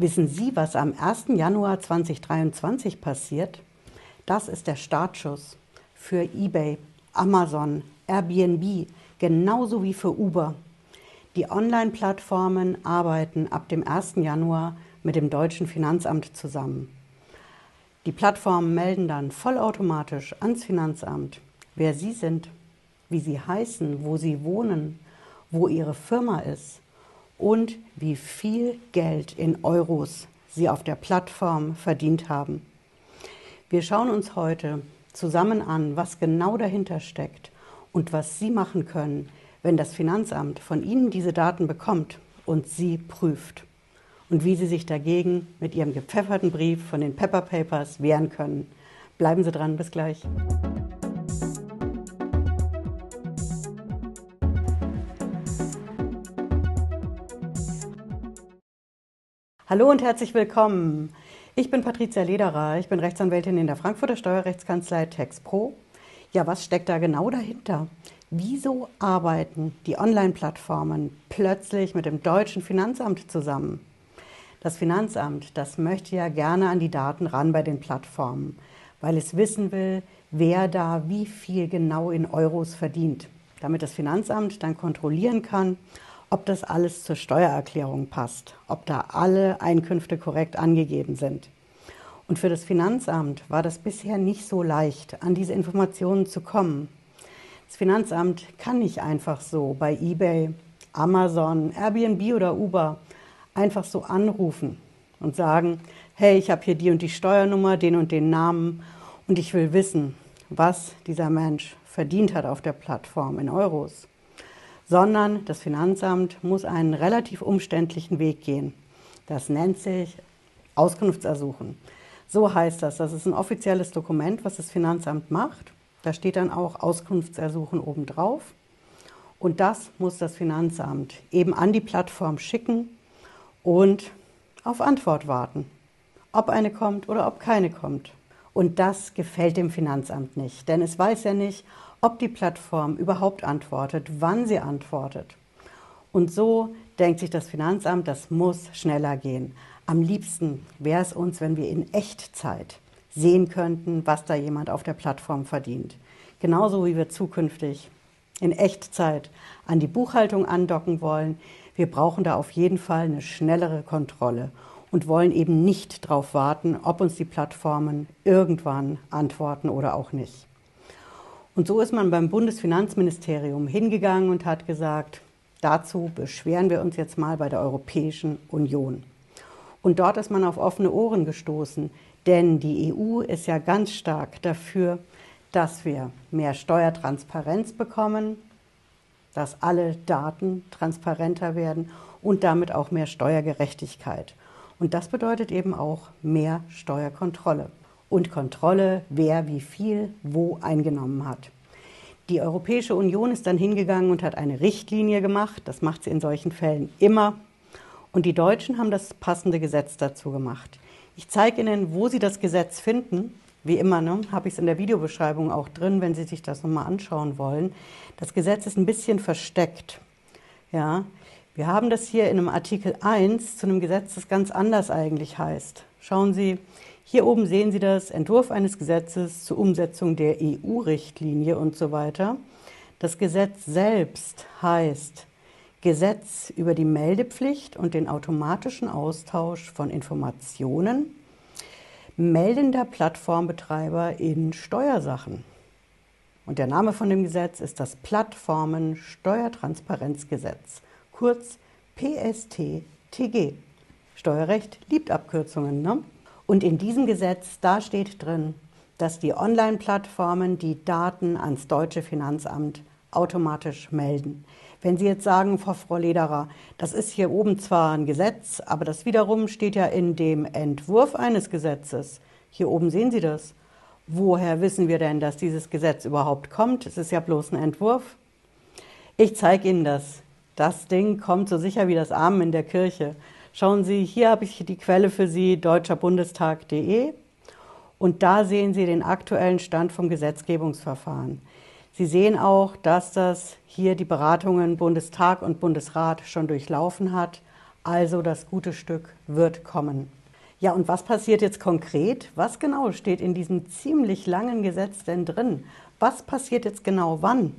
Wissen Sie, was am 1. Januar 2023 passiert? Das ist der Startschuss für eBay, Amazon, Airbnb, genauso wie für Uber. Die Online-Plattformen arbeiten ab dem 1. Januar mit dem deutschen Finanzamt zusammen. Die Plattformen melden dann vollautomatisch ans Finanzamt, wer Sie sind, wie Sie heißen, wo Sie wohnen, wo Ihre Firma ist und wie viel Geld in Euros Sie auf der Plattform verdient haben. Wir schauen uns heute zusammen an, was genau dahinter steckt und was Sie machen können, wenn das Finanzamt von Ihnen diese Daten bekommt und Sie prüft. Und wie Sie sich dagegen mit Ihrem gepfefferten Brief von den Pepper Papers wehren können. Bleiben Sie dran, bis gleich. Hallo und herzlich willkommen. Ich bin Patricia Lederer, ich bin Rechtsanwältin in der Frankfurter Steuerrechtskanzlei TexPro. Ja, was steckt da genau dahinter? Wieso arbeiten die Online-Plattformen plötzlich mit dem deutschen Finanzamt zusammen? Das Finanzamt, das möchte ja gerne an die Daten ran bei den Plattformen, weil es wissen will, wer da wie viel genau in Euros verdient, damit das Finanzamt dann kontrollieren kann, ob das alles zur Steuererklärung passt, ob da alle Einkünfte korrekt angegeben sind. Und für das Finanzamt war das bisher nicht so leicht, an diese Informationen zu kommen. Das Finanzamt kann nicht einfach so bei eBay, Amazon, Airbnb oder Uber einfach so anrufen und sagen, hey, ich habe hier die und die Steuernummer, den und den Namen und ich will wissen, was dieser Mensch verdient hat auf der Plattform in Euros sondern das Finanzamt muss einen relativ umständlichen Weg gehen. Das nennt sich Auskunftsersuchen. So heißt das. Das ist ein offizielles Dokument, was das Finanzamt macht. Da steht dann auch Auskunftsersuchen obendrauf. Und das muss das Finanzamt eben an die Plattform schicken und auf Antwort warten. Ob eine kommt oder ob keine kommt. Und das gefällt dem Finanzamt nicht, denn es weiß ja nicht, ob die Plattform überhaupt antwortet, wann sie antwortet. Und so denkt sich das Finanzamt, das muss schneller gehen. Am liebsten wäre es uns, wenn wir in Echtzeit sehen könnten, was da jemand auf der Plattform verdient. Genauso wie wir zukünftig in Echtzeit an die Buchhaltung andocken wollen. Wir brauchen da auf jeden Fall eine schnellere Kontrolle und wollen eben nicht darauf warten, ob uns die Plattformen irgendwann antworten oder auch nicht. Und so ist man beim Bundesfinanzministerium hingegangen und hat gesagt, dazu beschweren wir uns jetzt mal bei der Europäischen Union. Und dort ist man auf offene Ohren gestoßen, denn die EU ist ja ganz stark dafür, dass wir mehr Steuertransparenz bekommen, dass alle Daten transparenter werden und damit auch mehr Steuergerechtigkeit. Und das bedeutet eben auch mehr Steuerkontrolle und Kontrolle, wer wie viel wo eingenommen hat. Die Europäische Union ist dann hingegangen und hat eine Richtlinie gemacht. Das macht sie in solchen Fällen immer. Und die Deutschen haben das passende Gesetz dazu gemacht. Ich zeige Ihnen, wo Sie das Gesetz finden. Wie immer, ne, habe ich es in der Videobeschreibung auch drin, wenn Sie sich das nochmal anschauen wollen. Das Gesetz ist ein bisschen versteckt. Ja, wir haben das hier in einem Artikel 1 zu einem Gesetz, das ganz anders eigentlich heißt. Schauen Sie, hier oben sehen Sie das Entwurf eines Gesetzes zur Umsetzung der EU-Richtlinie und so weiter. Das Gesetz selbst heißt Gesetz über die Meldepflicht und den automatischen Austausch von Informationen meldender Plattformbetreiber in Steuersachen. Und der Name von dem Gesetz ist das Plattformen-Steuertransparenzgesetz, kurz PSTTG. Steuerrecht liebt Abkürzungen, ne? Und in diesem Gesetz, da steht drin, dass die Online-Plattformen die Daten ans deutsche Finanzamt automatisch melden. Wenn Sie jetzt sagen, Frau, Lederer, das ist hier oben zwar ein Gesetz, aber das wiederum steht ja in dem Entwurf eines Gesetzes. Hier oben sehen Sie das. Woher wissen wir denn, dass dieses Gesetz überhaupt kommt? Es ist ja bloß ein Entwurf. Ich zeige Ihnen das. Das Ding kommt so sicher wie das Amen in der Kirche. Schauen Sie, hier habe ich die Quelle für Sie, deutscherbundestag.de. Und da sehen Sie den aktuellen Stand vom Gesetzgebungsverfahren. Sie sehen auch, dass das hier die Beratungen Bundestag und Bundesrat schon durchlaufen hat. Also das gute Stück wird kommen. Ja, und was passiert jetzt konkret? Was genau steht in diesem ziemlich langen Gesetz denn drin? Was passiert jetzt genau wann?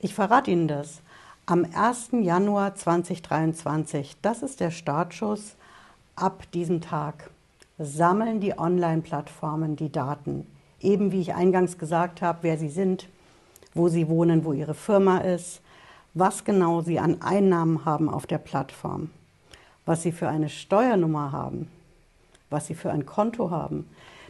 Ich verrate Ihnen das. Am 1. Januar 2023, das ist der Startschuss, ab diesem Tag sammeln die Online-Plattformen die Daten. Eben wie ich eingangs gesagt habe, wer sie sind, wo sie wohnen, wo ihre Firma ist, was genau sie an Einnahmen haben auf der Plattform, was sie für eine Steuernummer haben, was sie für ein Konto haben.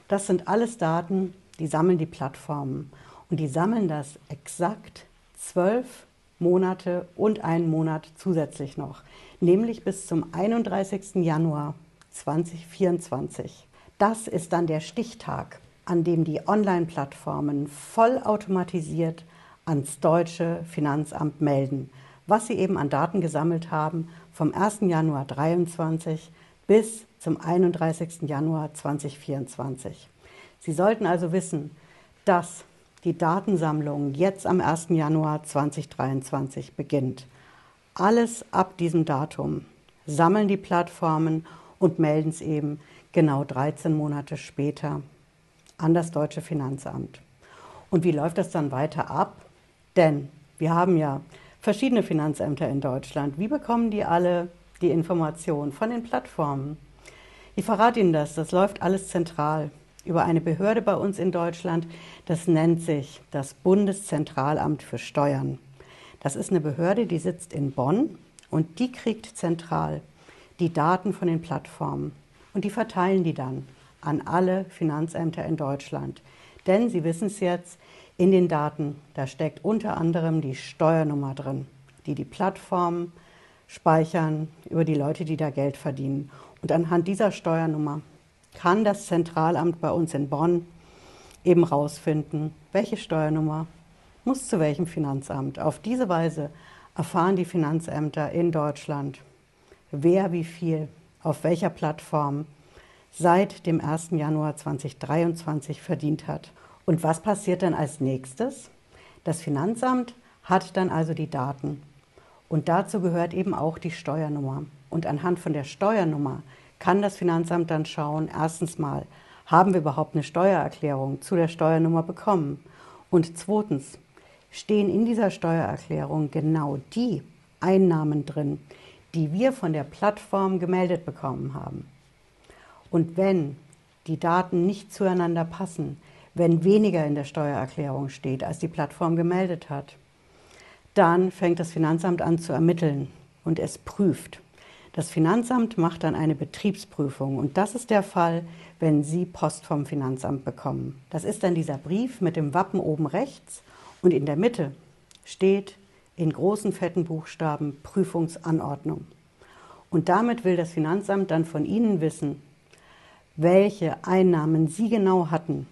Das sind alles Daten, die sammeln die Plattformen. Und die sammeln das exakt zwölf Monate und einen Monat zusätzlich noch, nämlich bis zum 31. Januar 2024. Das ist dann der Stichtag, an dem die Online-Plattformen vollautomatisiert ans deutsche Finanzamt melden, was sie eben an Daten gesammelt haben vom 1. Januar 2023 bis zum 31. Januar 2024. Sie sollten also wissen, dass die Datensammlung jetzt am 1. Januar 2023 beginnt. Alles ab diesem Datum sammeln die Plattformen und melden es eben genau 13 Monate später an das deutsche Finanzamt. Und wie läuft das dann weiter ab? Denn wir haben ja verschiedene Finanzämter in Deutschland. Wie bekommen die alle die Informationen von den Plattformen? Ich verrate Ihnen das, das läuft alles zentral über eine Behörde bei uns in Deutschland, das nennt sich das Bundeszentralamt für Steuern. Das ist eine Behörde, die sitzt in Bonn und die kriegt zentral die Daten von den Plattformen und die verteilen die dann an alle Finanzämter in Deutschland. Denn Sie wissen es jetzt, in den Daten, da steckt unter anderem die Steuernummer drin, die die Plattformen speichern über die Leute, die da Geld verdienen. Und anhand dieser Steuernummer kann das Zentralamt bei uns in Bonn eben rausfinden, welche Steuernummer muss zu welchem Finanzamt. Auf diese Weise erfahren die Finanzämter in Deutschland, wer wie viel auf welcher Plattform seit dem 1. Januar 2023 verdient hat. Und was passiert dann als nächstes? Das Finanzamt hat dann also die Daten. Und dazu gehört eben auch die Steuernummer. Und anhand von der Steuernummer kann das Finanzamt dann schauen, erstens mal, haben wir überhaupt eine Steuererklärung zu der Steuernummer bekommen? Und zweitens, stehen in dieser Steuererklärung genau die Einnahmen drin, die wir von der Plattform gemeldet bekommen haben? Und wenn die Daten nicht zueinander passen, wenn weniger in der Steuererklärung steht, als die Plattform gemeldet hat, dann fängt das Finanzamt an zu ermitteln und es prüft. Das Finanzamt macht dann eine Betriebsprüfung und das ist der Fall, wenn Sie Post vom Finanzamt bekommen. Das ist dann dieser Brief mit dem Wappen oben rechts und in der Mitte steht in großen fetten Buchstaben Prüfungsanordnung. Und damit will das Finanzamt dann von Ihnen wissen, welche Einnahmen Sie genau hatten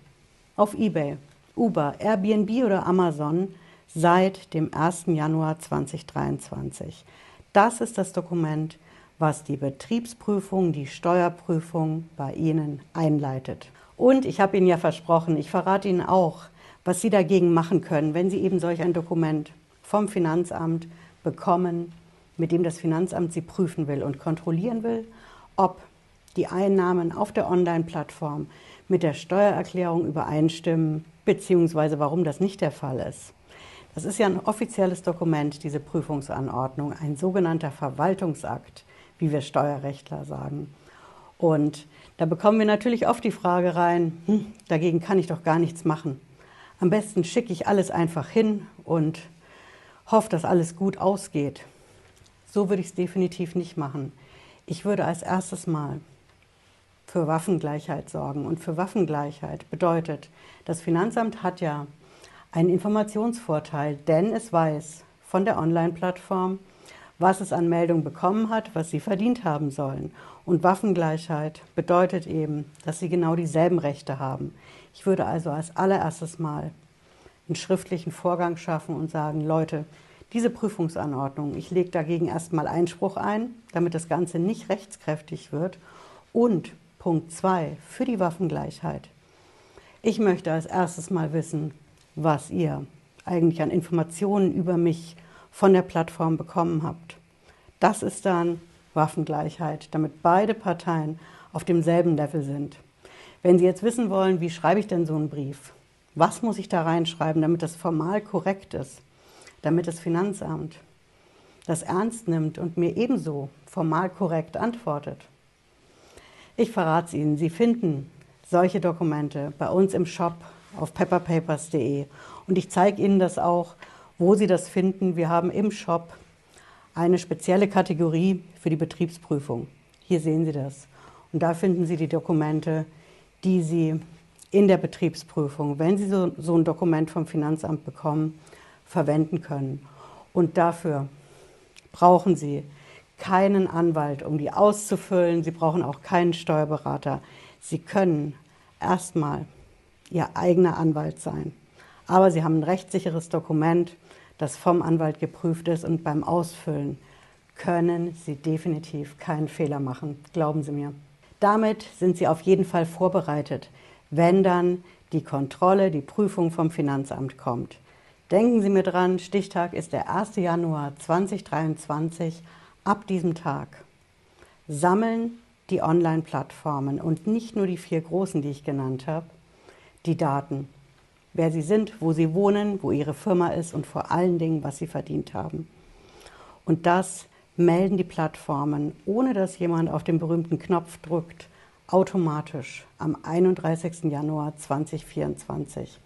auf eBay, Uber, Airbnb oder Amazon seit dem 1. Januar 2023. Das ist das Dokument, was die Betriebsprüfung, die Steuerprüfung bei Ihnen einleitet. Und ich habe Ihnen ja versprochen, ich verrate Ihnen auch, was Sie dagegen machen können, wenn Sie eben solch ein Dokument vom Finanzamt bekommen, mit dem das Finanzamt Sie prüfen will und kontrollieren will, ob die Einnahmen auf der Online-Plattform mit der Steuererklärung übereinstimmen, beziehungsweise warum das nicht der Fall ist. Das ist ja ein offizielles Dokument, diese Prüfungsanordnung, ein sogenannter Verwaltungsakt wie wir Steuerrechtler sagen. Und da bekommen wir natürlich oft die Frage rein, hm, dagegen kann ich doch gar nichts machen. Am besten schicke ich alles einfach hin und hoffe, dass alles gut ausgeht. So würde ich es definitiv nicht machen. Ich würde als erstes mal für Waffengleichheit sorgen. Und für Waffengleichheit bedeutet, das Finanzamt hat ja einen Informationsvorteil, denn es weiß von der Online-Plattform, was es an Meldungen bekommen hat, was sie verdient haben sollen. Und Waffengleichheit bedeutet eben, dass sie genau dieselben Rechte haben. Ich würde also als allererstes Mal einen schriftlichen Vorgang schaffen und sagen, Leute, diese Prüfungsanordnung, ich lege dagegen erstmal Einspruch ein, damit das Ganze nicht rechtskräftig wird. Und Punkt 2 für die Waffengleichheit. Ich möchte als erstes mal wissen, was ihr eigentlich an Informationen über mich von der Plattform bekommen habt. Das ist dann Waffengleichheit, damit beide Parteien auf demselben Level sind. Wenn Sie jetzt wissen wollen, wie schreibe ich denn so einen Brief? Was muss ich da reinschreiben, damit das formal korrekt ist? Damit das Finanzamt das ernst nimmt und mir ebenso formal korrekt antwortet? Ich verrate es Ihnen, Sie finden solche Dokumente bei uns im Shop auf pepperpapers.de und ich zeige Ihnen das auch, wo Sie das finden. Wir haben im Shop eine spezielle Kategorie für die Betriebsprüfung. Hier sehen Sie das. Und da finden Sie die Dokumente, die Sie in der Betriebsprüfung, wenn Sie so, so ein Dokument vom Finanzamt bekommen, verwenden können. Und dafür brauchen Sie keinen Anwalt, um die auszufüllen. Sie brauchen auch keinen Steuerberater. Sie können erstmal Ihr eigener Anwalt sein. Aber Sie haben ein rechtssicheres Dokument, das vom Anwalt geprüft ist und beim Ausfüllen können Sie definitiv keinen Fehler machen. Glauben Sie mir. Damit sind Sie auf jeden Fall vorbereitet, wenn dann die Kontrolle, die Prüfung vom Finanzamt kommt. Denken Sie mir dran, Stichtag ist der 1. Januar 2023. Ab diesem Tag sammeln die Online-Plattformen und nicht nur die vier großen, die ich genannt habe, die Daten. Wer sie sind, wo sie wohnen, wo ihre Firma ist und vor allen Dingen, was sie verdient haben. Und das melden die Plattformen, ohne dass jemand auf den berühmten Knopf drückt, automatisch am 31. Januar 2024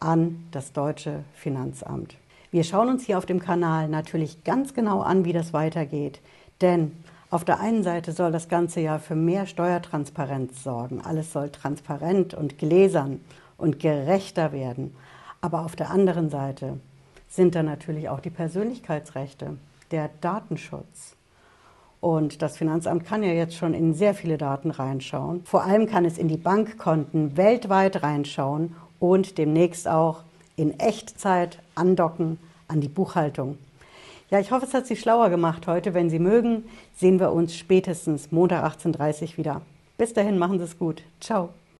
an das deutsche Finanzamt. Wir schauen uns hier auf dem Kanal natürlich ganz genau an, wie das weitergeht, denn auf der einen Seite soll das Ganze ja für mehr Steuertransparenz sorgen. Alles soll transparent und gläsern und gerechter werden. Aber auf der anderen Seite sind da natürlich auch die Persönlichkeitsrechte der Datenschutz. Und das Finanzamt kann ja jetzt schon in sehr viele Daten reinschauen. Vor allem kann es in die Bankkonten weltweit reinschauen und demnächst auch in Echtzeit andocken an die Buchhaltung. Ja, ich hoffe, es hat Sie schlauer gemacht heute. Wenn Sie mögen, sehen wir uns spätestens Montag 18.30 Uhr wieder. Bis dahin, machen Sie es gut. Ciao.